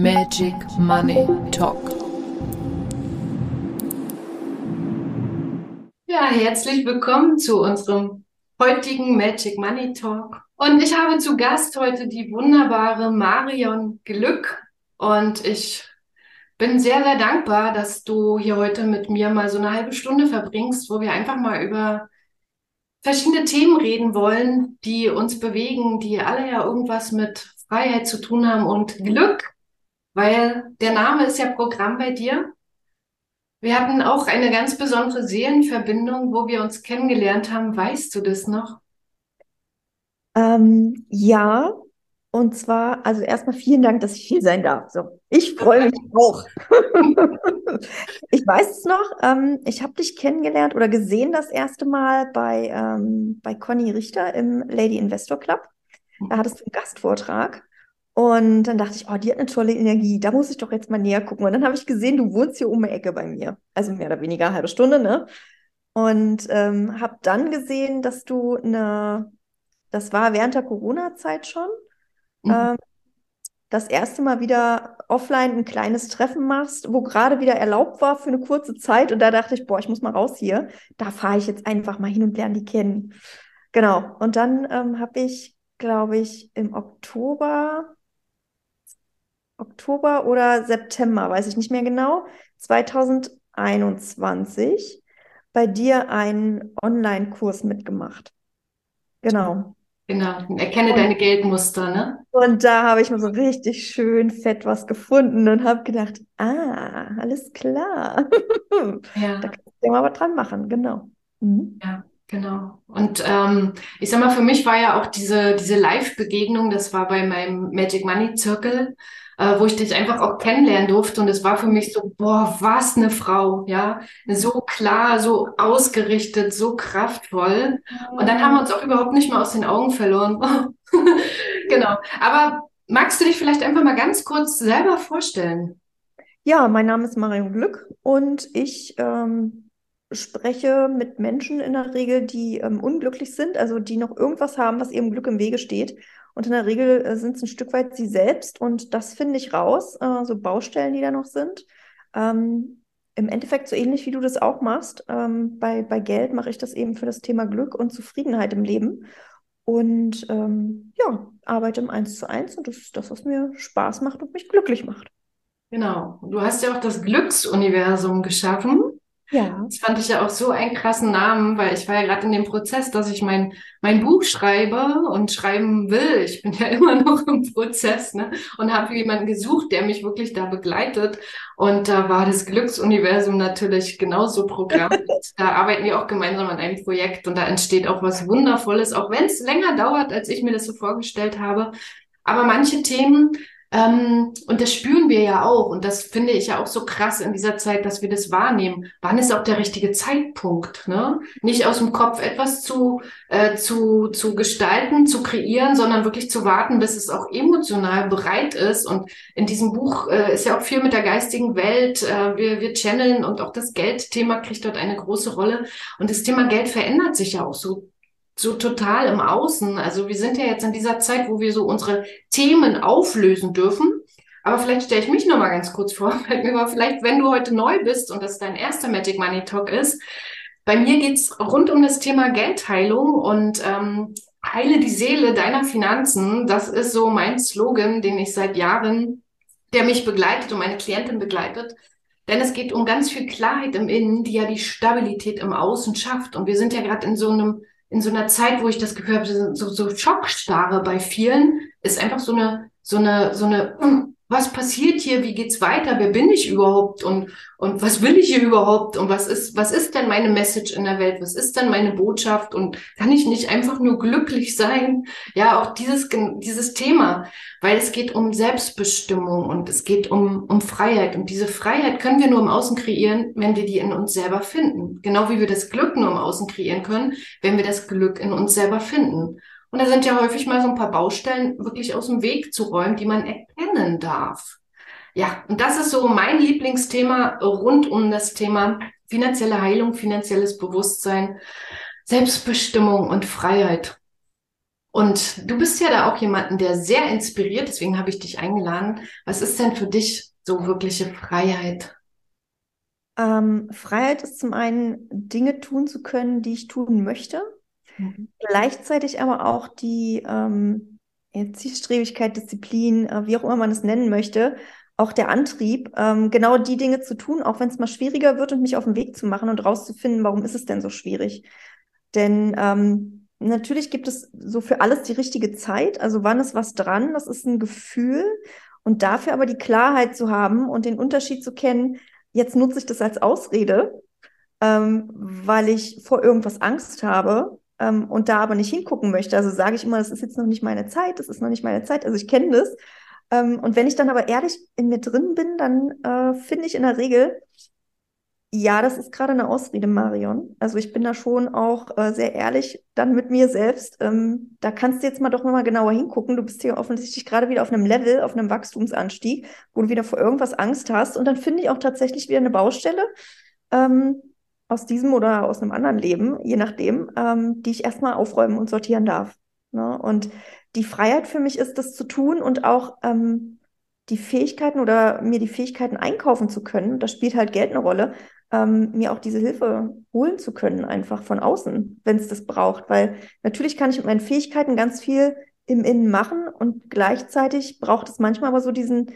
Magic Money Talk. Ja, herzlich willkommen zu unserem heutigen Magic Money Talk. Und ich habe zu Gast heute die wunderbare Marion Glück. Und ich bin sehr, sehr dankbar, dass du hier heute mit mir mal so eine halbe Stunde verbringst, wo wir einfach mal über verschiedene Themen reden wollen, die uns bewegen, die alle ja irgendwas mit Freiheit zu tun haben und Glück weil der Name ist ja Programm bei dir. Wir hatten auch eine ganz besondere Seelenverbindung, wo wir uns kennengelernt haben. Weißt du das noch? Ähm, ja, und zwar, also erstmal vielen Dank, dass ich hier sein darf. So, ich freue mich auch. ich weiß es noch, ähm, ich habe dich kennengelernt oder gesehen das erste Mal bei, ähm, bei Conny Richter im Lady Investor Club. Da hattest du einen Gastvortrag. Und dann dachte ich, oh, die hat eine tolle Energie, da muss ich doch jetzt mal näher gucken. Und dann habe ich gesehen, du wohnst hier um die Ecke bei mir. Also mehr oder weniger eine halbe Stunde, ne? Und ähm, habe dann gesehen, dass du eine, das war während der Corona-Zeit schon, mhm. ähm, das erste Mal wieder offline ein kleines Treffen machst, wo gerade wieder erlaubt war für eine kurze Zeit. Und da dachte ich, boah, ich muss mal raus hier. Da fahre ich jetzt einfach mal hin und lerne die kennen. Genau. Und dann ähm, habe ich, glaube ich, im Oktober Oktober oder September, weiß ich nicht mehr genau, 2021 bei dir einen Online-Kurs mitgemacht. Genau. Genau, erkenne und, deine Geldmuster, ne? Und da habe ich mir so richtig schön fett was gefunden und habe gedacht, ah, alles klar. Ja. da kannst du ja mal was dran machen, genau. Mhm. Ja. Genau. Und ähm, ich sag mal, für mich war ja auch diese, diese Live-Begegnung, das war bei meinem Magic Money Circle, äh, wo ich dich einfach auch kennenlernen durfte. Und es war für mich so, boah, was eine Frau, ja. So klar, so ausgerichtet, so kraftvoll. Und dann haben wir uns auch überhaupt nicht mehr aus den Augen verloren. genau. Aber magst du dich vielleicht einfach mal ganz kurz selber vorstellen? Ja, mein Name ist Marion Glück und ich ähm, spreche mit Menschen in der Regel, die ähm, unglücklich sind, also die noch irgendwas haben, was ihrem Glück im Wege steht. Und in der Regel äh, sind es ein Stück weit sie selbst und das finde ich raus, äh, so Baustellen, die da noch sind. Ähm, Im Endeffekt so ähnlich wie du das auch machst. Ähm, bei, bei Geld mache ich das eben für das Thema Glück und Zufriedenheit im Leben. Und ähm, ja, arbeite im Eins zu eins und das ist das, was mir Spaß macht und mich glücklich macht. Genau. Du hast ja auch das Glücksuniversum geschaffen. Ja. Das fand ich ja auch so einen krassen Namen, weil ich war ja gerade in dem Prozess, dass ich mein, mein Buch schreibe und schreiben will. Ich bin ja immer noch im Prozess, ne? Und habe jemanden gesucht, der mich wirklich da begleitet. Und da war das Glücksuniversum natürlich genauso Programm. da arbeiten wir auch gemeinsam an einem Projekt und da entsteht auch was Wundervolles, auch wenn es länger dauert, als ich mir das so vorgestellt habe. Aber manche Themen ähm, und das spüren wir ja auch. Und das finde ich ja auch so krass in dieser Zeit, dass wir das wahrnehmen. Wann ist auch der richtige Zeitpunkt? Ne? Nicht aus dem Kopf etwas zu, äh, zu, zu gestalten, zu kreieren, sondern wirklich zu warten, bis es auch emotional bereit ist. Und in diesem Buch äh, ist ja auch viel mit der geistigen Welt. Äh, wir, wir channeln und auch das Geldthema kriegt dort eine große Rolle. Und das Thema Geld verändert sich ja auch so so total im Außen. Also wir sind ja jetzt in dieser Zeit, wo wir so unsere Themen auflösen dürfen. Aber vielleicht stelle ich mich noch mal ganz kurz vor, vielleicht, wenn du heute neu bist und das dein erster Magic Money Talk ist. Bei mir geht's rund um das Thema Geldheilung und ähm, heile die Seele deiner Finanzen. Das ist so mein Slogan, den ich seit Jahren, der mich begleitet und meine Klientin begleitet. Denn es geht um ganz viel Klarheit im Innen, die ja die Stabilität im Außen schafft. Und wir sind ja gerade in so einem in so einer Zeit, wo ich das Gefühl habe, so, so Schockstarre bei vielen, ist einfach so eine, so eine, so eine, was passiert hier? Wie geht's weiter? Wer bin ich überhaupt? Und, und was will ich hier überhaupt? Und was ist, was ist denn meine Message in der Welt? Was ist denn meine Botschaft? Und kann ich nicht einfach nur glücklich sein? Ja, auch dieses, dieses Thema, weil es geht um Selbstbestimmung und es geht um, um Freiheit. Und diese Freiheit können wir nur im Außen kreieren, wenn wir die in uns selber finden. Genau wie wir das Glück nur im Außen kreieren können, wenn wir das Glück in uns selber finden. Und da sind ja häufig mal so ein paar Baustellen wirklich aus dem Weg zu räumen, die man erkennen darf. Ja, und das ist so mein Lieblingsthema rund um das Thema finanzielle Heilung, finanzielles Bewusstsein, Selbstbestimmung und Freiheit. Und du bist ja da auch jemanden, der sehr inspiriert, deswegen habe ich dich eingeladen. Was ist denn für dich so wirkliche Freiheit? Ähm, Freiheit ist zum einen, Dinge tun zu können, die ich tun möchte. Mhm. Gleichzeitig aber auch die ähm, Zielstrebigkeit, Disziplin, äh, wie auch immer man es nennen möchte, auch der Antrieb, ähm, genau die Dinge zu tun, auch wenn es mal schwieriger wird und mich auf den Weg zu machen und rauszufinden, warum ist es denn so schwierig. Denn ähm, natürlich gibt es so für alles die richtige Zeit. Also wann ist was dran? Das ist ein Gefühl. Und dafür aber die Klarheit zu haben und den Unterschied zu kennen, jetzt nutze ich das als Ausrede, ähm, weil ich vor irgendwas Angst habe ähm, und da aber nicht hingucken möchte. Also sage ich immer, das ist jetzt noch nicht meine Zeit, das ist noch nicht meine Zeit. Also ich kenne das. Ähm, und wenn ich dann aber ehrlich in mir drin bin, dann äh, finde ich in der Regel, ja, das ist gerade eine Ausrede, Marion. Also ich bin da schon auch äh, sehr ehrlich dann mit mir selbst. Ähm, da kannst du jetzt mal doch mal genauer hingucken. Du bist hier offensichtlich gerade wieder auf einem Level, auf einem Wachstumsanstieg, wo du wieder vor irgendwas Angst hast. Und dann finde ich auch tatsächlich wieder eine Baustelle ähm, aus diesem oder aus einem anderen Leben, je nachdem, ähm, die ich erstmal aufräumen und sortieren darf. Ne? Und die Freiheit für mich ist, das zu tun und auch ähm, die Fähigkeiten oder mir die Fähigkeiten einkaufen zu können. Da spielt halt Geld eine Rolle, ähm, mir auch diese Hilfe holen zu können, einfach von außen, wenn es das braucht. Weil natürlich kann ich mit meinen Fähigkeiten ganz viel im Innen machen und gleichzeitig braucht es manchmal aber so diesen,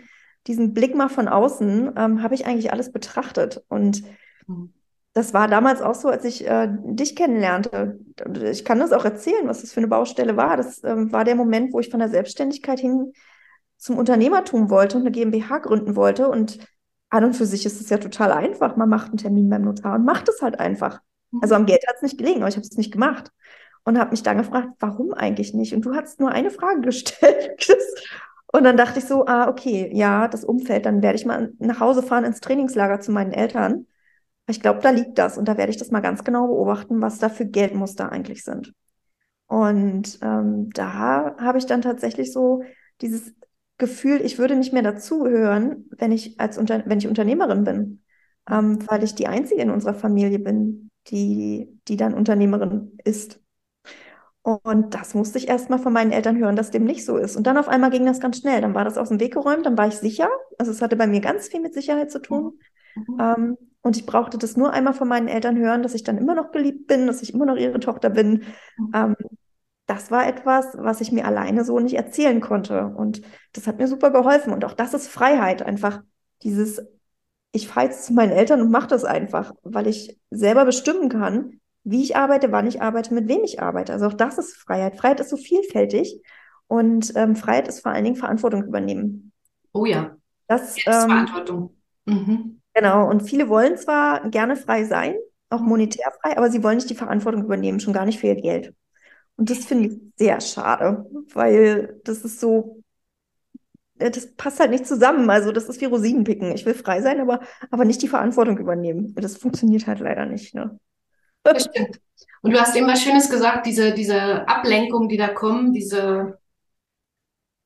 diesen Blick mal von außen, ähm, habe ich eigentlich alles betrachtet. Und mhm das war damals auch so, als ich äh, dich kennenlernte. Ich kann das auch erzählen, was das für eine Baustelle war. Das ähm, war der Moment, wo ich von der Selbstständigkeit hin zum Unternehmertum wollte und eine GmbH gründen wollte. Und an und für sich ist es ja total einfach. Man macht einen Termin beim Notar und macht es halt einfach. Mhm. Also am Geld hat es nicht gelegen, aber ich habe es nicht gemacht. Und habe mich dann gefragt, warum eigentlich nicht? Und du hast nur eine Frage gestellt. und dann dachte ich so, ah, okay, ja, das Umfeld, dann werde ich mal nach Hause fahren ins Trainingslager zu meinen Eltern ich glaube, da liegt das und da werde ich das mal ganz genau beobachten, was da für Geldmuster eigentlich sind. Und ähm, da habe ich dann tatsächlich so dieses Gefühl, ich würde nicht mehr dazugehören, wenn ich als Unter wenn ich Unternehmerin bin, ähm, weil ich die einzige in unserer Familie bin, die die dann Unternehmerin ist. Und das musste ich erst mal von meinen Eltern hören, dass dem nicht so ist. Und dann auf einmal ging das ganz schnell. Dann war das aus dem Weg geräumt, dann war ich sicher. Also es hatte bei mir ganz viel mit Sicherheit zu tun. Mhm. Ähm, und ich brauchte das nur einmal von meinen Eltern hören, dass ich dann immer noch geliebt bin, dass ich immer noch ihre Tochter bin. Mhm. Ähm, das war etwas, was ich mir alleine so nicht erzählen konnte. Und das hat mir super geholfen. Und auch das ist Freiheit, einfach dieses, ich fahre jetzt zu meinen Eltern und mache das einfach, weil ich selber bestimmen kann, wie ich arbeite, wann ich arbeite, mit wem ich arbeite. Also auch das ist Freiheit. Freiheit ist so vielfältig. Und ähm, Freiheit ist vor allen Dingen Verantwortung übernehmen. Oh ja. Das, ähm, Verantwortung. Mhm. Genau, und viele wollen zwar gerne frei sein, auch monetär frei, aber sie wollen nicht die Verantwortung übernehmen, schon gar nicht für ihr Geld. Und das finde ich sehr schade, weil das ist so, äh, das passt halt nicht zusammen. Also das ist wie Rosinenpicken. Ich will frei sein, aber, aber nicht die Verantwortung übernehmen. Das funktioniert halt leider nicht. Ne? Das stimmt. Und du hast eben was Schönes gesagt, diese, diese Ablenkung, die da kommen, diese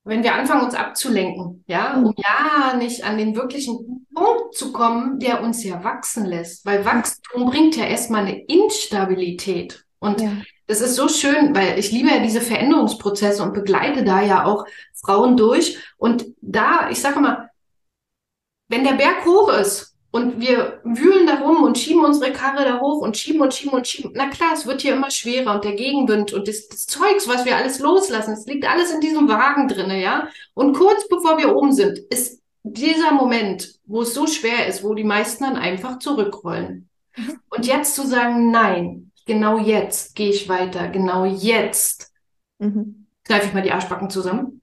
wenn wir anfangen, uns abzulenken, ja, um mhm. ja nicht an den wirklichen Punkt zu kommen, der uns ja wachsen lässt. Weil Wachstum bringt ja erstmal eine Instabilität. Und ja. das ist so schön, weil ich liebe ja diese Veränderungsprozesse und begleite da ja auch Frauen durch. Und da, ich sage mal, wenn der Berg hoch ist, und wir wühlen da rum und schieben unsere Karre da hoch und schieben und schieben und schieben. Na klar, es wird hier immer schwerer und der Gegenwind und das, das Zeugs, was wir alles loslassen, es liegt alles in diesem Wagen drinne, ja. Und kurz bevor wir oben sind, ist dieser Moment, wo es so schwer ist, wo die meisten dann einfach zurückrollen. Mhm. Und jetzt zu sagen, nein, genau jetzt gehe ich weiter, genau jetzt mhm. greife ich mal die Arschbacken zusammen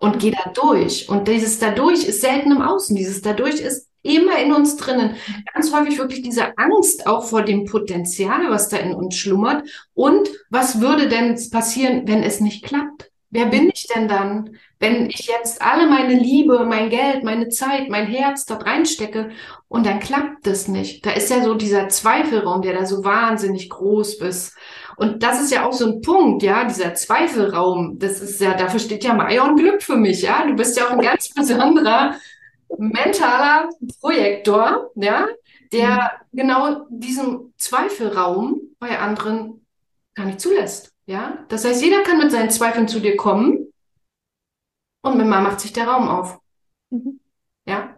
und gehe da durch. Und dieses dadurch ist selten im Außen. Dieses dadurch ist immer in uns drinnen. Ganz häufig wirklich diese Angst auch vor dem Potenzial, was da in uns schlummert. Und was würde denn passieren, wenn es nicht klappt? Wer bin ich denn dann, wenn ich jetzt alle meine Liebe, mein Geld, meine Zeit, mein Herz dort reinstecke und dann klappt das nicht? Da ist ja so dieser Zweifelraum, der da so wahnsinnig groß ist. Und das ist ja auch so ein Punkt, ja, dieser Zweifelraum. Das ist ja, dafür steht ja Meier Glück für mich, ja. Du bist ja auch ein ganz besonderer mentaler Projektor, ja, der mhm. genau diesen Zweifelraum bei anderen gar nicht zulässt. Ja, das heißt, jeder kann mit seinen Zweifeln zu dir kommen und mit mal macht sich der Raum auf. Mhm. Ja.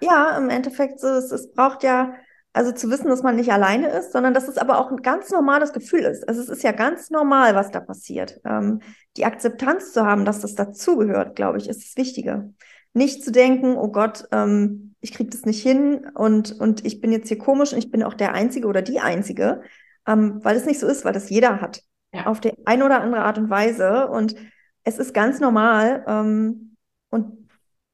Ja, im Endeffekt, es, es braucht ja, also zu wissen, dass man nicht alleine ist, sondern dass es aber auch ein ganz normales Gefühl ist. Also es ist ja ganz normal, was da passiert. Ähm, die Akzeptanz zu haben, dass das dazugehört, glaube ich, ist das Wichtige. Nicht zu denken, oh Gott, ähm, ich kriege das nicht hin und, und ich bin jetzt hier komisch und ich bin auch der Einzige oder die Einzige, ähm, weil es nicht so ist, weil das jeder hat. Ja. Auf die eine oder andere Art und Weise. Und es ist ganz normal. Ähm, und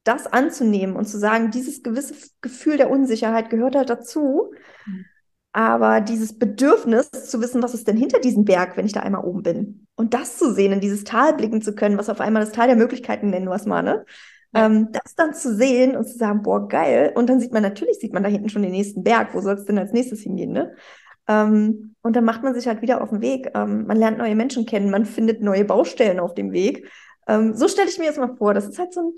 das anzunehmen und zu sagen, dieses gewisse Gefühl der Unsicherheit gehört halt dazu. Mhm. Aber dieses Bedürfnis zu wissen, was ist denn hinter diesem Berg, wenn ich da einmal oben bin. Und das zu sehen, in dieses Tal blicken zu können, was auf einmal das Tal der Möglichkeiten nennen wir es mal, ne? Ähm, das dann zu sehen und zu sagen, boah, geil. Und dann sieht man, natürlich sieht man da hinten schon den nächsten Berg. Wo soll es denn als nächstes hingehen, ne? Ähm, und dann macht man sich halt wieder auf den Weg. Ähm, man lernt neue Menschen kennen, man findet neue Baustellen auf dem Weg. Ähm, so stelle ich mir jetzt mal vor. Das ist halt so ein,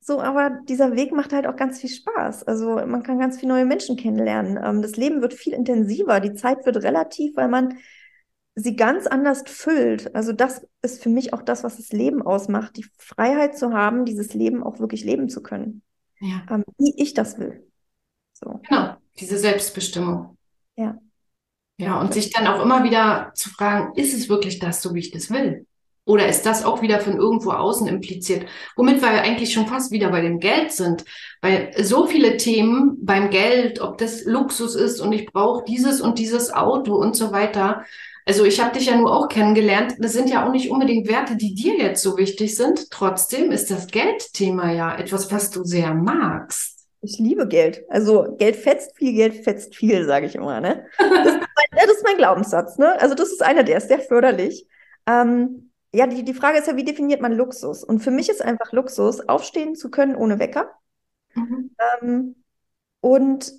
so, aber dieser Weg macht halt auch ganz viel Spaß. Also man kann ganz viele neue Menschen kennenlernen. Ähm, das Leben wird viel intensiver, die Zeit wird relativ, weil man sie ganz anders füllt. Also das ist für mich auch das, was das Leben ausmacht, die Freiheit zu haben, dieses Leben auch wirklich leben zu können, ja. ähm, wie ich das will. So. Genau, diese Selbstbestimmung. Ja. Ja, und sich dann auch immer wieder zu fragen, ist es wirklich das, so wie ich das will? Oder ist das auch wieder von irgendwo außen impliziert? Womit wir eigentlich schon fast wieder bei dem Geld sind. Weil so viele Themen beim Geld, ob das Luxus ist und ich brauche dieses und dieses Auto und so weiter, also ich habe dich ja nur auch kennengelernt. Das sind ja auch nicht unbedingt Werte, die dir jetzt so wichtig sind. Trotzdem ist das Geldthema ja etwas, was du sehr magst. Ich liebe Geld. Also Geld fetzt viel, Geld fetzt viel, sage ich immer. Ne? Das, ist mein, das ist mein Glaubenssatz. Ne? Also das ist einer, der ist sehr förderlich. Ähm, ja, die, die Frage ist ja, wie definiert man Luxus? Und für mich ist einfach Luxus, aufstehen zu können ohne Wecker. Mhm. Ähm, und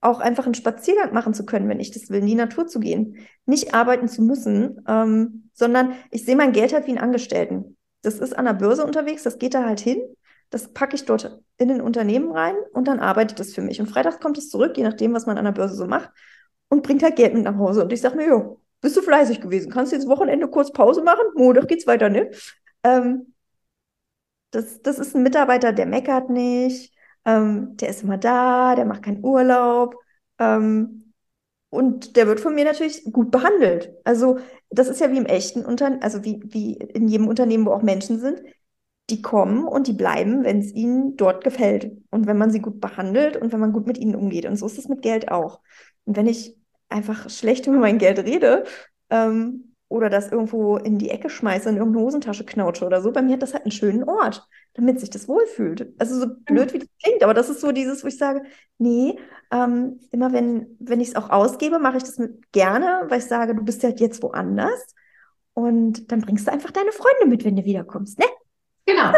auch einfach einen Spaziergang machen zu können, wenn ich das will, in die Natur zu gehen, nicht arbeiten zu müssen, ähm, sondern ich sehe mein Geld halt wie einen Angestellten. Das ist an der Börse unterwegs, das geht da halt hin, das packe ich dort in ein Unternehmen rein und dann arbeitet es für mich. Und freitags kommt es zurück, je nachdem, was man an der Börse so macht, und bringt halt Geld mit nach Hause. Und ich sage mir, jo, bist du fleißig gewesen? Kannst du jetzt Wochenende kurz Pause machen? Montag geht's weiter, ne? Ähm, das, das ist ein Mitarbeiter, der meckert nicht, ähm, der ist immer da, der macht keinen Urlaub. Ähm, und der wird von mir natürlich gut behandelt. Also, das ist ja wie im echten Unternehmen, also wie, wie in jedem Unternehmen, wo auch Menschen sind. Die kommen und die bleiben, wenn es ihnen dort gefällt. Und wenn man sie gut behandelt und wenn man gut mit ihnen umgeht. Und so ist es mit Geld auch. Und wenn ich einfach schlecht über mein Geld rede, ähm, oder das irgendwo in die Ecke schmeiße, in irgendeine Hosentasche knautsche oder so. Bei mir hat das halt einen schönen Ort, damit sich das wohlfühlt. Also so blöd, wie das klingt, aber das ist so dieses, wo ich sage, nee, ähm, immer wenn, wenn ich es auch ausgebe, mache ich das mit gerne, weil ich sage, du bist halt jetzt woanders und dann bringst du einfach deine Freunde mit, wenn du wiederkommst, ne? Genau,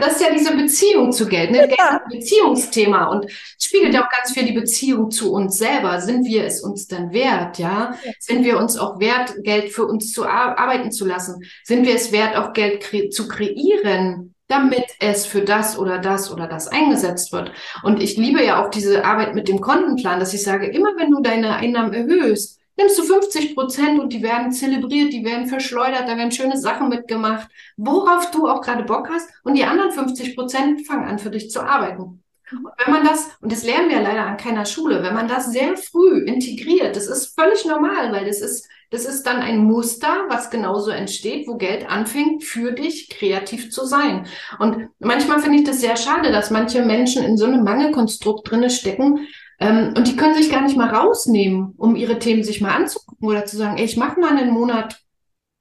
das ist ja diese Beziehung zu Geld, ne? Geld ist ein Beziehungsthema und spiegelt ja auch ganz viel die Beziehung zu uns selber. Sind wir es uns denn wert, ja? Sind wir uns auch wert, Geld für uns zu arbeiten zu lassen? Sind wir es wert, auch Geld kre zu kreieren? damit es für das oder das oder das eingesetzt wird. Und ich liebe ja auch diese Arbeit mit dem Kontenplan, dass ich sage, immer wenn du deine Einnahmen erhöhst, nimmst du 50 Prozent und die werden zelebriert, die werden verschleudert, da werden schöne Sachen mitgemacht, worauf du auch gerade Bock hast. Und die anderen 50 Prozent fangen an für dich zu arbeiten. Und wenn man das, und das lernen wir leider an keiner Schule, wenn man das sehr früh integriert, das ist völlig normal, weil das ist, das ist dann ein Muster, was genauso entsteht, wo Geld anfängt, für dich kreativ zu sein. Und manchmal finde ich das sehr schade, dass manche Menschen in so einem Mangelkonstrukt drinne stecken, ähm, und die können sich gar nicht mal rausnehmen, um ihre Themen sich mal anzugucken oder zu sagen, ey, ich mache mal einen Monat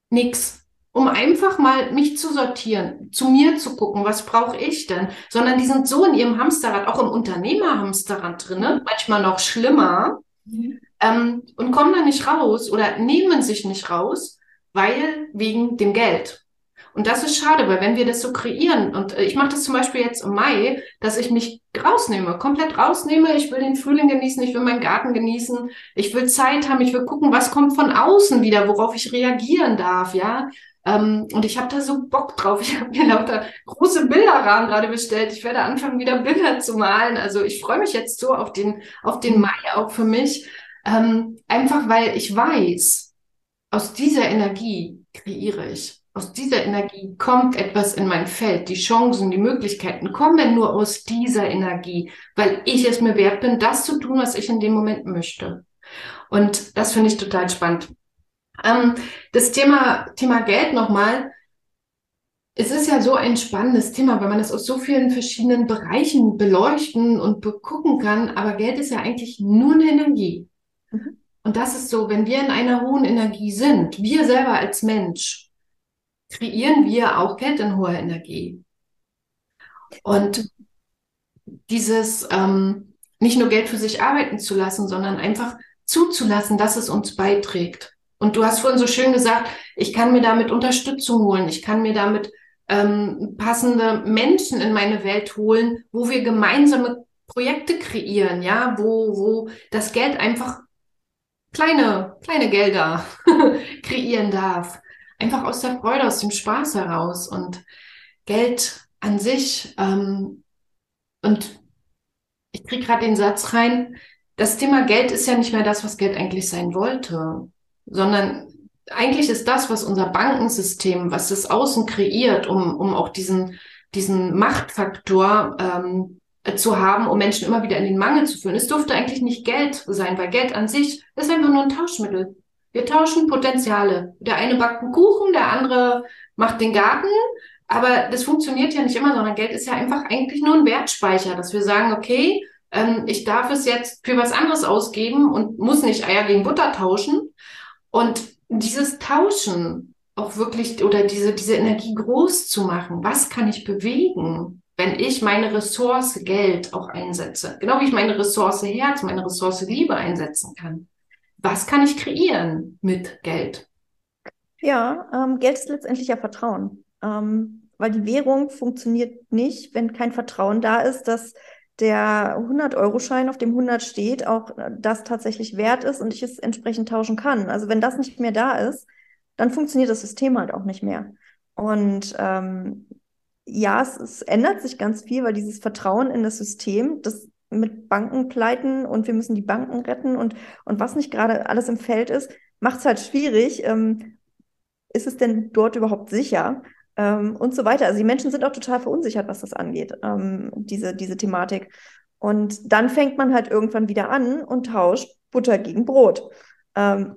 nix, um einfach mal mich zu sortieren, zu mir zu gucken, was brauche ich denn? Sondern die sind so in ihrem Hamsterrad, auch im Unternehmerhamsterrad drin, manchmal noch schlimmer, mhm. ähm, und kommen da nicht raus oder nehmen sich nicht raus, weil wegen dem Geld. Und das ist schade, weil wenn wir das so kreieren, und äh, ich mache das zum Beispiel jetzt im Mai, dass ich mich rausnehme, komplett rausnehme, ich will den Frühling genießen, ich will meinen Garten genießen, ich will Zeit haben, ich will gucken, was kommt von außen wieder, worauf ich reagieren darf, ja. Ähm, und ich habe da so Bock drauf. Ich habe mir lauter große Bilderrahmen gerade bestellt. Ich werde anfangen, wieder Bilder zu malen. Also ich freue mich jetzt so auf den, auf den Mai auch für mich. Ähm, einfach weil ich weiß, aus dieser Energie kreiere ich. Aus dieser Energie kommt etwas in mein Feld. Die Chancen, die Möglichkeiten kommen nur aus dieser Energie, weil ich es mir wert bin, das zu tun, was ich in dem Moment möchte. Und das finde ich total spannend. Ähm, das Thema, Thema Geld nochmal. Es ist ja so ein spannendes Thema, weil man es aus so vielen verschiedenen Bereichen beleuchten und begucken kann. Aber Geld ist ja eigentlich nur eine Energie. Mhm. Und das ist so, wenn wir in einer hohen Energie sind, wir selber als Mensch, kreieren wir auch Geld in hoher Energie. Und dieses ähm, nicht nur Geld für sich arbeiten zu lassen, sondern einfach zuzulassen, dass es uns beiträgt. Und du hast vorhin so schön gesagt, ich kann mir damit Unterstützung holen, ich kann mir damit ähm, passende Menschen in meine Welt holen, wo wir gemeinsame Projekte kreieren, ja, wo, wo das Geld einfach kleine, kleine Gelder kreieren darf. Einfach aus der Freude, aus dem Spaß heraus und Geld an sich. Ähm, und ich kriege gerade den Satz rein, das Thema Geld ist ja nicht mehr das, was Geld eigentlich sein wollte, sondern eigentlich ist das, was unser Bankensystem, was das Außen kreiert, um, um auch diesen, diesen Machtfaktor ähm, zu haben, um Menschen immer wieder in den Mangel zu führen. Es durfte eigentlich nicht Geld sein, weil Geld an sich ist einfach nur ein Tauschmittel. Wir tauschen Potenziale. Der eine backt einen Kuchen, der andere macht den Garten. Aber das funktioniert ja nicht immer, sondern Geld ist ja einfach eigentlich nur ein Wertspeicher, dass wir sagen, okay, ähm, ich darf es jetzt für was anderes ausgeben und muss nicht Eier gegen Butter tauschen. Und dieses Tauschen auch wirklich oder diese, diese Energie groß zu machen, was kann ich bewegen? wenn ich meine Ressource Geld auch einsetze, genau wie ich meine Ressource Herz, meine Ressource Liebe einsetzen kann. Was kann ich kreieren mit Geld? Ja, ähm, Geld ist letztendlich ja Vertrauen, ähm, weil die Währung funktioniert nicht, wenn kein Vertrauen da ist, dass der 100-Euro-Schein, auf dem 100 steht, auch äh, das tatsächlich wert ist und ich es entsprechend tauschen kann. Also wenn das nicht mehr da ist, dann funktioniert das System halt auch nicht mehr. Und ähm, ja, es, es, ändert sich ganz viel, weil dieses Vertrauen in das System, das mit Bankenpleiten und wir müssen die Banken retten und, und was nicht gerade alles im Feld ist, macht es halt schwierig. Ähm, ist es denn dort überhaupt sicher? Ähm, und so weiter. Also die Menschen sind auch total verunsichert, was das angeht, ähm, diese, diese Thematik. Und dann fängt man halt irgendwann wieder an und tauscht Butter gegen Brot. Ähm,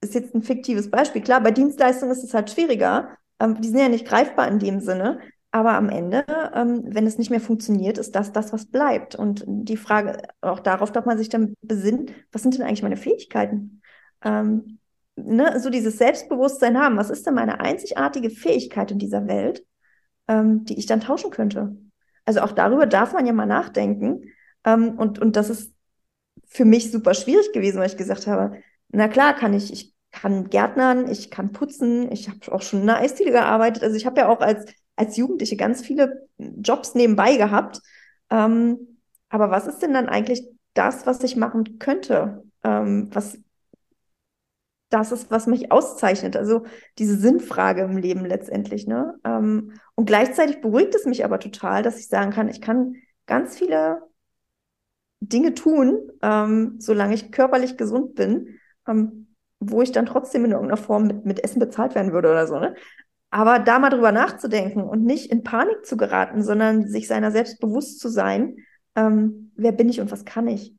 ist jetzt ein fiktives Beispiel. Klar, bei Dienstleistungen ist es halt schwieriger. Ähm, die sind ja nicht greifbar in dem Sinne. Aber am Ende, ähm, wenn es nicht mehr funktioniert, ist das das, was bleibt. Und die Frage, auch darauf darf man sich dann besinnen, was sind denn eigentlich meine Fähigkeiten? Ähm, ne, so dieses Selbstbewusstsein haben, was ist denn meine einzigartige Fähigkeit in dieser Welt, ähm, die ich dann tauschen könnte? Also auch darüber darf man ja mal nachdenken. Ähm, und, und das ist für mich super schwierig gewesen, weil ich gesagt habe, na klar kann ich, ich kann Gärtnern, ich kann putzen, ich habe auch schon in einer Eisdiele gearbeitet. Also ich habe ja auch als als Jugendliche ganz viele Jobs nebenbei gehabt. Ähm, aber was ist denn dann eigentlich das, was ich machen könnte? Ähm, was das ist, was mich auszeichnet. Also diese Sinnfrage im Leben letztendlich. Ne? Ähm, und gleichzeitig beruhigt es mich aber total, dass ich sagen kann, ich kann ganz viele Dinge tun, ähm, solange ich körperlich gesund bin, ähm, wo ich dann trotzdem in irgendeiner Form mit, mit Essen bezahlt werden würde oder so. Ne? Aber da mal drüber nachzudenken und nicht in Panik zu geraten, sondern sich seiner selbst bewusst zu sein, ähm, wer bin ich und was kann ich?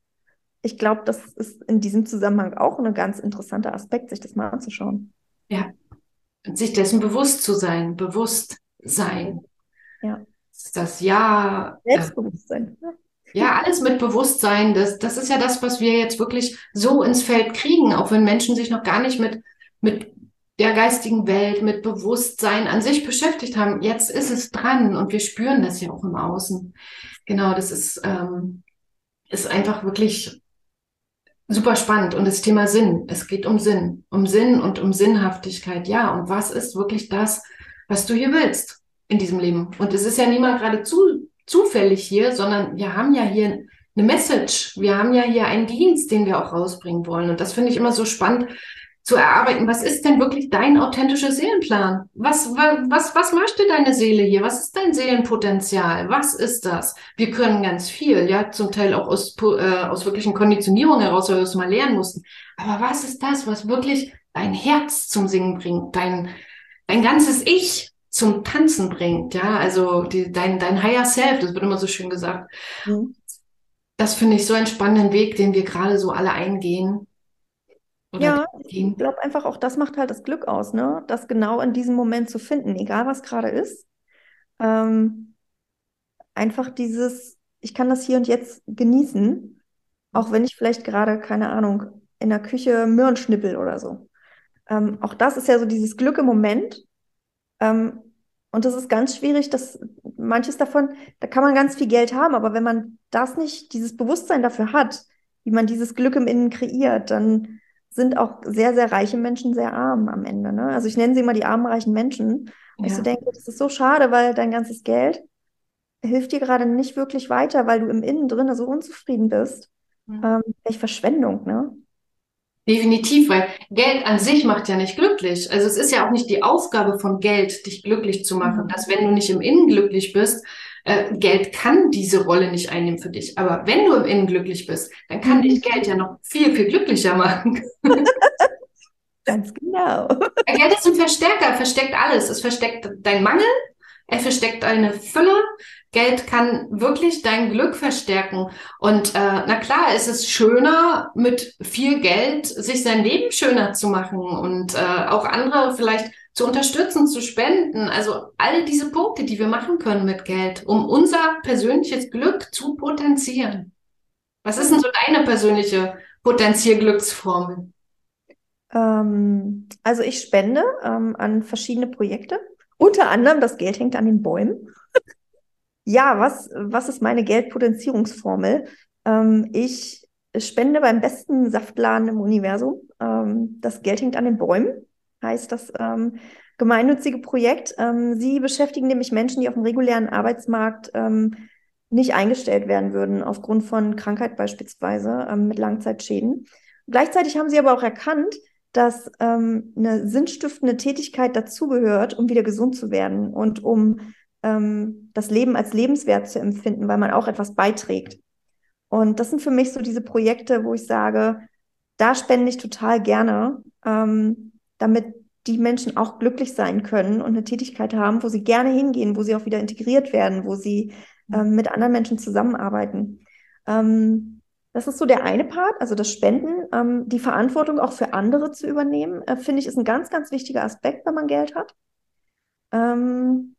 Ich glaube, das ist in diesem Zusammenhang auch ein ganz interessanter Aspekt, sich das mal anzuschauen. Ja, sich dessen bewusst zu sein, bewusst sein. Ja. Das Ja. Äh, Selbstbewusstsein. Ja. Ja, alles mit Bewusstsein. Das, das ist ja das, was wir jetzt wirklich so ins Feld kriegen, auch wenn Menschen sich noch gar nicht mit, mit der geistigen Welt, mit Bewusstsein an sich beschäftigt haben. Jetzt ist es dran und wir spüren das ja auch im Außen. Genau, das ist, ähm, ist einfach wirklich super spannend. Und das Thema Sinn, es geht um Sinn, um Sinn und um Sinnhaftigkeit. Ja, und was ist wirklich das, was du hier willst in diesem Leben? Und es ist ja niemand gerade zu, zufällig hier, sondern wir haben ja hier eine Message. Wir haben ja hier einen Dienst, den wir auch rausbringen wollen. Und das finde ich immer so spannend, zu erarbeiten, was ist denn wirklich dein authentischer Seelenplan? Was, was, was möchte deine Seele hier? Was ist dein Seelenpotenzial? Was ist das? Wir können ganz viel, ja, zum Teil auch aus, äh, aus wirklichen Konditionierungen heraus, weil wir es mal lernen mussten. Aber was ist das, was wirklich dein Herz zum Singen bringt, dein, dein ganzes Ich zum Tanzen bringt, ja, also die, dein, dein Higher Self, das wird immer so schön gesagt. Mhm. Das finde ich so einen spannenden Weg, den wir gerade so alle eingehen. Ja, ich glaube einfach auch, das macht halt das Glück aus, ne? Das genau in diesem Moment zu finden, egal was gerade ist. Ähm, einfach dieses, ich kann das hier und jetzt genießen, auch wenn ich vielleicht gerade, keine Ahnung, in der Küche Möhren schnippel oder so. Ähm, auch das ist ja so dieses Glück im Moment. Ähm, und das ist ganz schwierig, dass manches davon, da kann man ganz viel Geld haben, aber wenn man das nicht, dieses Bewusstsein dafür hat, wie man dieses Glück im Innen kreiert, dann sind auch sehr, sehr reiche Menschen sehr arm am Ende. Ne? Also ich nenne sie immer die armen, reichen Menschen. Ja. ich so denke, das ist so schade, weil dein ganzes Geld hilft dir gerade nicht wirklich weiter, weil du im Innen drin so unzufrieden bist. Ähm, echt Verschwendung, ne? Definitiv, weil Geld an sich macht ja nicht glücklich. Also es ist ja auch nicht die Aufgabe von Geld, dich glücklich zu machen. Mhm. Dass wenn du nicht im Innen glücklich bist, äh, Geld kann diese Rolle nicht einnehmen für dich. Aber wenn du im Innen glücklich bist, dann kann mhm. dich Geld ja noch viel, viel glücklicher machen. Ganz genau. Geld ist ein Verstärker, versteckt alles. Es versteckt deinen Mangel, er versteckt deine Fülle, Geld kann wirklich dein Glück verstärken. Und äh, na klar, es ist schöner, mit viel Geld sich sein Leben schöner zu machen und äh, auch andere vielleicht zu unterstützen, zu spenden. Also alle diese Punkte, die wir machen können mit Geld, um unser persönliches Glück zu potenzieren. Was ist denn so deine persönliche Potenzierglücksformel? Ähm, also ich spende ähm, an verschiedene Projekte. Unter anderem das Geld hängt an den Bäumen. Ja, was, was ist meine Geldpotenzierungsformel? Ähm, ich spende beim besten Saftladen im Universum. Ähm, das Geld hängt an den Bäumen, heißt das ähm, gemeinnützige Projekt. Ähm, sie beschäftigen nämlich Menschen, die auf dem regulären Arbeitsmarkt ähm, nicht eingestellt werden würden, aufgrund von Krankheit beispielsweise, ähm, mit Langzeitschäden. Gleichzeitig haben sie aber auch erkannt, dass eine sinnstiftende Tätigkeit dazugehört, um wieder gesund zu werden und um ähm, das Leben als lebenswert zu empfinden, weil man auch etwas beiträgt. Und das sind für mich so diese Projekte, wo ich sage, da spende ich total gerne, ähm, damit die Menschen auch glücklich sein können und eine Tätigkeit haben, wo sie gerne hingehen, wo sie auch wieder integriert werden, wo sie ähm, mit anderen Menschen zusammenarbeiten. Ähm, das ist so der eine Part, also das Spenden. Ähm, die Verantwortung auch für andere zu übernehmen, äh, finde ich, ist ein ganz, ganz wichtiger Aspekt, wenn man Geld hat. Ähm,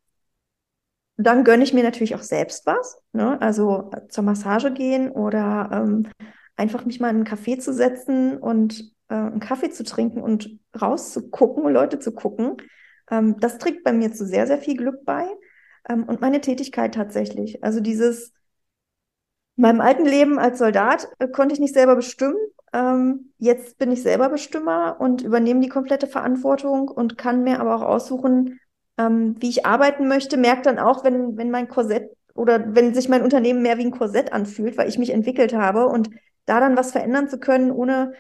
dann gönne ich mir natürlich auch selbst was. Ne? Also äh, zur Massage gehen oder ähm, einfach mich mal in einen Café zu setzen und äh, einen Kaffee zu trinken und rauszugucken und Leute zu gucken. Ähm, das trägt bei mir zu sehr, sehr viel Glück bei. Ähm, und meine Tätigkeit tatsächlich. Also dieses, in meinem alten Leben als Soldat äh, konnte ich nicht selber bestimmen. Ähm, jetzt bin ich selber Bestimmer und übernehme die komplette Verantwortung und kann mir aber auch aussuchen, ähm, wie ich arbeiten möchte, merke dann auch, wenn, wenn mein Korsett oder wenn sich mein Unternehmen mehr wie ein Korsett anfühlt, weil ich mich entwickelt habe und da dann was verändern zu können, ohne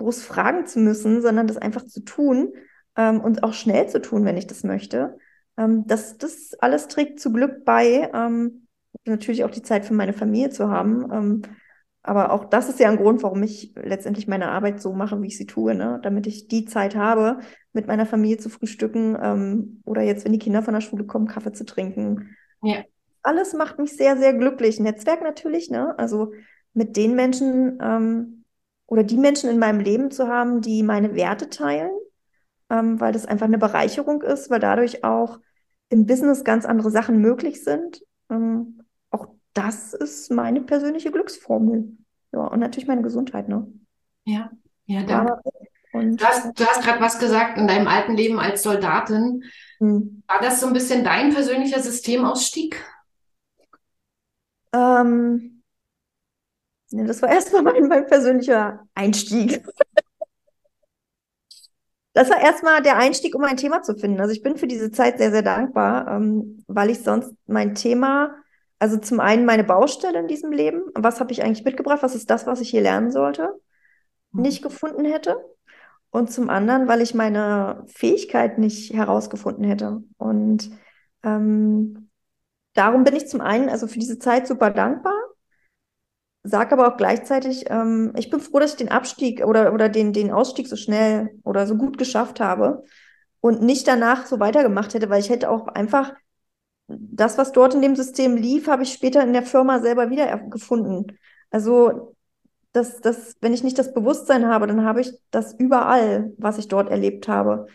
groß fragen zu müssen, sondern das einfach zu tun ähm, und auch schnell zu tun, wenn ich das möchte. Ähm, das, das alles trägt zu Glück bei, ähm, natürlich auch die Zeit für meine Familie zu haben. Ähm, aber auch das ist ja ein Grund, warum ich letztendlich meine Arbeit so mache, wie ich sie tue, ne? damit ich die Zeit habe, mit meiner Familie zu frühstücken ähm, oder jetzt, wenn die Kinder von der Schule kommen, Kaffee zu trinken. Ja. Alles macht mich sehr, sehr glücklich. Netzwerk natürlich, ne? Also mit den Menschen ähm, oder die Menschen in meinem Leben zu haben, die meine Werte teilen, ähm, weil das einfach eine Bereicherung ist, weil dadurch auch im Business ganz andere Sachen möglich sind. Ähm, auch das ist meine persönliche Glücksformel. Ja, und natürlich meine Gesundheit, ne? Ja, ja, danke. Und du hast, du hast gerade was gesagt in deinem alten Leben als Soldatin. Hm. War das so ein bisschen dein persönlicher Systemausstieg? Ähm, ja, das war erstmal mein, mein persönlicher Einstieg. das war erstmal der Einstieg, um ein Thema zu finden. Also ich bin für diese Zeit sehr, sehr dankbar, ähm, weil ich sonst mein Thema, also zum einen meine Baustelle in diesem Leben, was habe ich eigentlich mitgebracht, was ist das, was ich hier lernen sollte, hm. nicht gefunden hätte und zum anderen, weil ich meine Fähigkeit nicht herausgefunden hätte. Und ähm, darum bin ich zum einen also für diese Zeit super dankbar. Sage aber auch gleichzeitig, ähm, ich bin froh, dass ich den Abstieg oder, oder den, den Ausstieg so schnell oder so gut geschafft habe und nicht danach so weitergemacht hätte, weil ich hätte auch einfach das, was dort in dem System lief, habe ich später in der Firma selber wieder gefunden. Also, das, das, wenn ich nicht das Bewusstsein habe, dann habe ich das überall, was ich dort erlebt habe.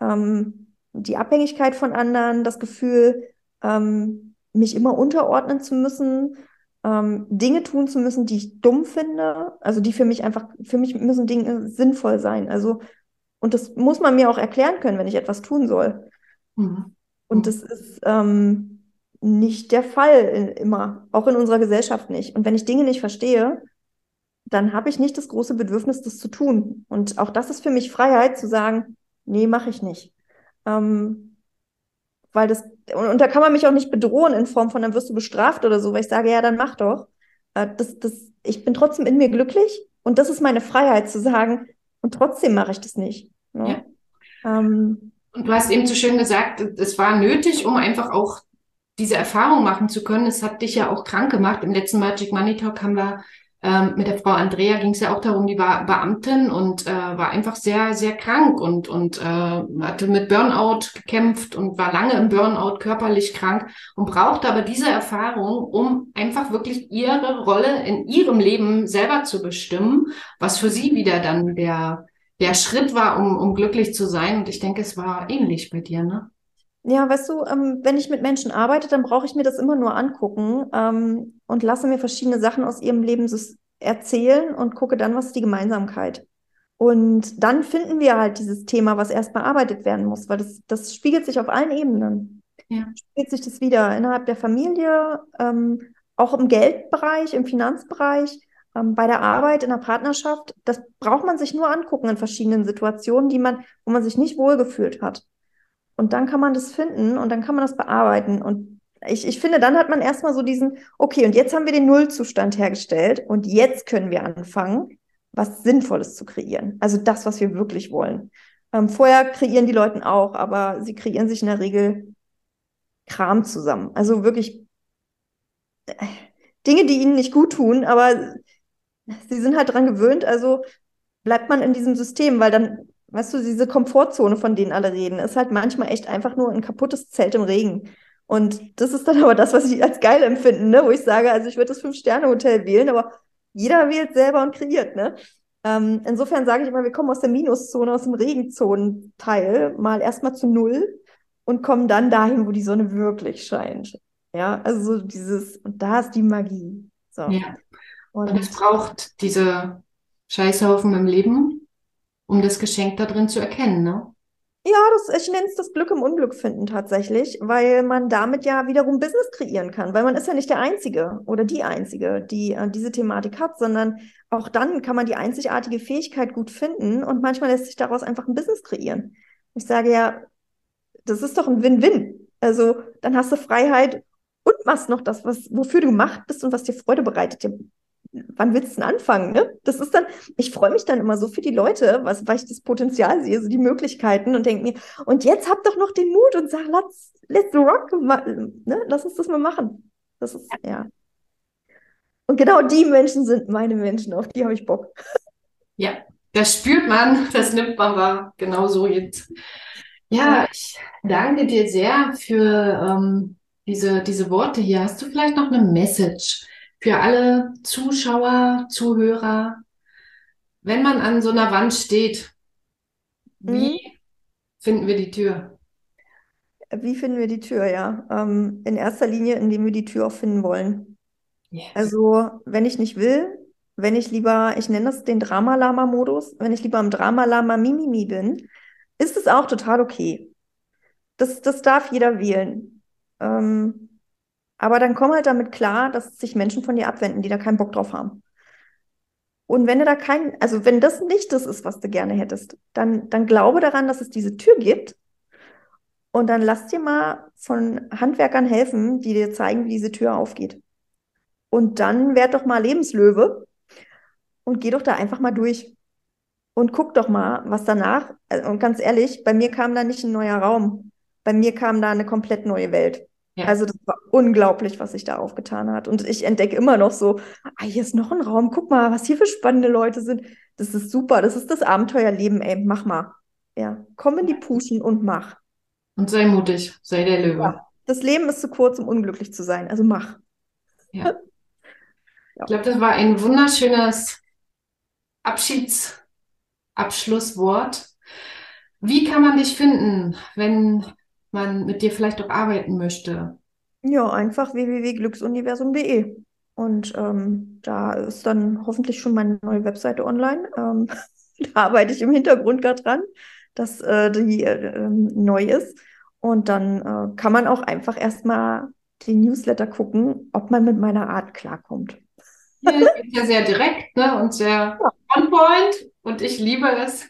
Ähm, die Abhängigkeit von anderen, das Gefühl, ähm, mich immer unterordnen zu müssen, ähm, Dinge tun zu müssen, die ich dumm finde, also die für mich einfach, für mich müssen Dinge sinnvoll sein. Also, und das muss man mir auch erklären können, wenn ich etwas tun soll. Mhm. Und das ist ähm, nicht der Fall in, immer, auch in unserer Gesellschaft nicht. Und wenn ich Dinge nicht verstehe, dann habe ich nicht das große Bedürfnis, das zu tun. Und auch das ist für mich Freiheit, zu sagen, nee, mache ich nicht. Ähm, weil das, und, und, da kann man mich auch nicht bedrohen in Form von, dann wirst du bestraft oder so, weil ich sage, ja, dann mach doch. Äh, das, das, ich bin trotzdem in mir glücklich und das ist meine Freiheit zu sagen, und trotzdem mache ich das nicht. Ne? Ja. Ähm, und du hast eben so schön gesagt, es war nötig, um einfach auch diese Erfahrung machen zu können. Es hat dich ja auch krank gemacht. Im letzten Magic Money Talk haben wir ähm, mit der Frau Andrea ging es ja auch darum, die war Beamtin und äh, war einfach sehr, sehr krank und, und äh, hatte mit Burnout gekämpft und war lange im Burnout, körperlich krank und brauchte aber diese Erfahrung, um einfach wirklich ihre Rolle in ihrem Leben selber zu bestimmen, was für sie wieder dann der, der Schritt war, um, um glücklich zu sein. Und ich denke, es war ähnlich bei dir, ne? Ja, weißt du, ähm, wenn ich mit Menschen arbeite, dann brauche ich mir das immer nur angucken ähm, und lasse mir verschiedene Sachen aus ihrem Leben erzählen und gucke dann, was ist die Gemeinsamkeit. Und dann finden wir halt dieses Thema, was erst bearbeitet werden muss, weil das, das spiegelt sich auf allen Ebenen. Ja. Spiegelt sich das wieder innerhalb der Familie, ähm, auch im Geldbereich, im Finanzbereich, ähm, bei der Arbeit, in der Partnerschaft. Das braucht man sich nur angucken in verschiedenen Situationen, die man, wo man sich nicht wohlgefühlt hat. Und dann kann man das finden und dann kann man das bearbeiten. Und ich, ich finde, dann hat man erstmal so diesen, okay, und jetzt haben wir den Nullzustand hergestellt und jetzt können wir anfangen, was Sinnvolles zu kreieren. Also das, was wir wirklich wollen. Ähm, vorher kreieren die Leute auch, aber sie kreieren sich in der Regel Kram zusammen. Also wirklich äh, Dinge, die ihnen nicht gut tun, aber sie sind halt dran gewöhnt, also bleibt man in diesem System, weil dann Weißt du, diese Komfortzone, von denen alle reden, ist halt manchmal echt einfach nur ein kaputtes Zelt im Regen. Und das ist dann aber das, was ich als geil empfinde, ne? wo ich sage, also ich würde das Fünf-Sterne-Hotel wählen, aber jeder wählt selber und kreiert. Ne? Ähm, insofern sage ich immer, wir kommen aus der Minuszone, aus dem Regenzonenteil, mal erstmal zu Null und kommen dann dahin, wo die Sonne wirklich scheint. Ja, also so dieses, und da ist die Magie. So. Ja. Und, und es braucht diese Scheißhaufen im Leben, um das Geschenk da drin zu erkennen, ne? Ja, das, ich nenne es das Glück im Unglück finden tatsächlich, weil man damit ja wiederum Business kreieren kann, weil man ist ja nicht der Einzige oder die Einzige, die äh, diese Thematik hat, sondern auch dann kann man die einzigartige Fähigkeit gut finden und manchmal lässt sich daraus einfach ein Business kreieren. Ich sage ja, das ist doch ein Win-Win. Also dann hast du Freiheit und machst noch das, was, wofür du gemacht bist und was dir Freude bereitet wann willst du denn anfangen? Ne? Das ist dann, ich freue mich dann immer so für die Leute, was, weil ich das Potenzial sehe, so die Möglichkeiten und denke mir, und jetzt habt doch noch den Mut und sag, let's, let's rock, ne? lass uns das mal machen. Das ist, ja. Und genau die Menschen sind meine Menschen, auf die habe ich Bock. Ja, das spürt man, das nimmt man wahr, genauso jetzt. Ja, ich danke dir sehr für ähm, diese, diese Worte hier. Hast du vielleicht noch eine Message? Für alle Zuschauer, Zuhörer, wenn man an so einer Wand steht, wie mhm. finden wir die Tür? Wie finden wir die Tür, ja? Ähm, in erster Linie, indem wir die Tür auch finden wollen. Yes. Also, wenn ich nicht will, wenn ich lieber, ich nenne das den Drama-Lama-Modus, wenn ich lieber im Drama-Lama-Mimimi bin, ist es auch total okay. Das, das darf jeder wählen. Ähm, aber dann komm halt damit klar, dass sich Menschen von dir abwenden, die da keinen Bock drauf haben. Und wenn du da kein, also wenn das nicht das ist, was du gerne hättest, dann, dann glaube daran, dass es diese Tür gibt. Und dann lass dir mal von Handwerkern helfen, die dir zeigen, wie diese Tür aufgeht. Und dann werd doch mal Lebenslöwe und geh doch da einfach mal durch. Und guck doch mal, was danach, äh, und ganz ehrlich, bei mir kam da nicht ein neuer Raum. Bei mir kam da eine komplett neue Welt. Ja. Also das war unglaublich, was sich da aufgetan hat. Und ich entdecke immer noch so, ah, hier ist noch ein Raum, guck mal, was hier für spannende Leute sind. Das ist super, das ist das Abenteuerleben, ey, mach mal. Ja, komm in die Puschen und mach. Und sei mutig, sei der Löwe. Ja. Das Leben ist zu kurz, um unglücklich zu sein, also mach. Ja. ja. Ich glaube, das war ein wunderschönes Abschiedsabschlusswort. Wie kann man dich finden, wenn man mit dir vielleicht auch arbeiten möchte? Ja, einfach www.glücksuniversum.de. Und ähm, da ist dann hoffentlich schon meine neue Webseite online. Ähm, da arbeite ich im Hintergrund gerade dran, dass äh, die äh, ähm, neu ist. Und dann äh, kann man auch einfach erstmal die Newsletter gucken, ob man mit meiner Art klarkommt. Ja, ist ja sehr direkt ne? und sehr ja. on point und ich liebe es.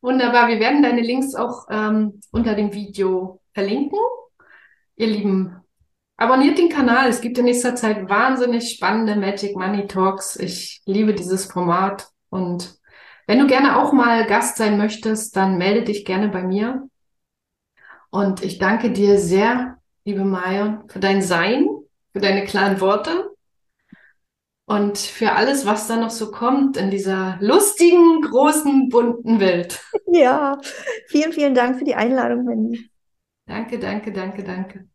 Wunderbar, wir werden deine Links auch ähm, unter dem Video verlinken. Ihr Lieben, abonniert den Kanal. Es gibt in nächster Zeit wahnsinnig spannende Magic Money Talks. Ich liebe dieses Format. Und wenn du gerne auch mal Gast sein möchtest, dann melde dich gerne bei mir. Und ich danke dir sehr, liebe Marion, für dein Sein, für deine klaren Worte und für alles, was da noch so kommt in dieser lustigen, großen, bunten Welt. Ja, vielen, vielen Dank für die Einladung, Wendy. Danke, danke, danke, danke.